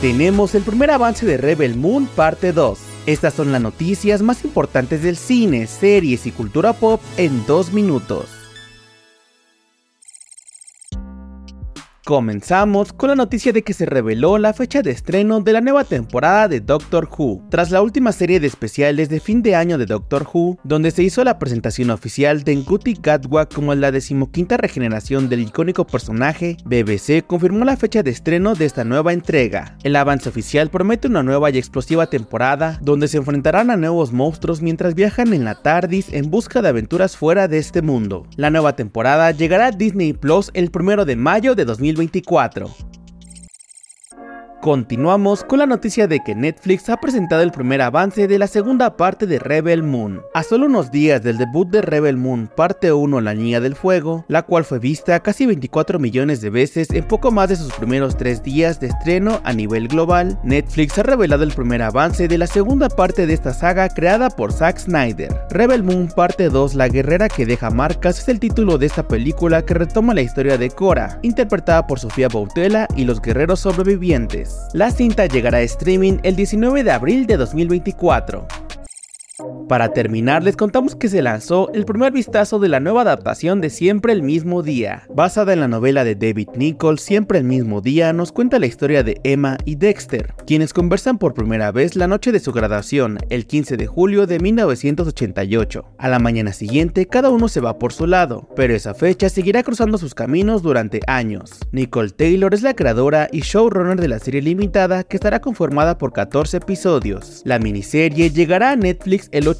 tenemos el primer avance de Rebel Moon parte 2. Estas son las noticias más importantes del cine, series y cultura pop en dos minutos. Comenzamos con la noticia de que se reveló la fecha de estreno de la nueva temporada de Doctor Who. Tras la última serie de especiales de fin de año de Doctor Who, donde se hizo la presentación oficial de Ncuti Gatwa como la decimoquinta regeneración del icónico personaje, BBC confirmó la fecha de estreno de esta nueva entrega. El avance oficial promete una nueva y explosiva temporada, donde se enfrentarán a nuevos monstruos mientras viajan en la TARDIS en busca de aventuras fuera de este mundo. La nueva temporada llegará a Disney Plus el 1 de mayo de 2020 2024. Continuamos con la noticia de que Netflix ha presentado el primer avance de la segunda parte de Rebel Moon. A solo unos días del debut de Rebel Moon parte 1 La Niña del Fuego, la cual fue vista casi 24 millones de veces en poco más de sus primeros tres días de estreno a nivel global, Netflix ha revelado el primer avance de la segunda parte de esta saga creada por Zack Snyder. Rebel Moon parte 2 La Guerrera que deja marcas es el título de esta película que retoma la historia de Cora, interpretada por Sofía Boutella y los guerreros sobrevivientes. La cinta llegará a streaming el 19 de abril de 2024. Para terminar, les contamos que se lanzó el primer vistazo de la nueva adaptación de Siempre el mismo día. Basada en la novela de David Nichols, Siempre el mismo día nos cuenta la historia de Emma y Dexter, quienes conversan por primera vez la noche de su graduación, el 15 de julio de 1988. A la mañana siguiente, cada uno se va por su lado, pero esa fecha seguirá cruzando sus caminos durante años. Nicole Taylor es la creadora y showrunner de la serie limitada que estará conformada por 14 episodios. La miniserie llegará a Netflix el 8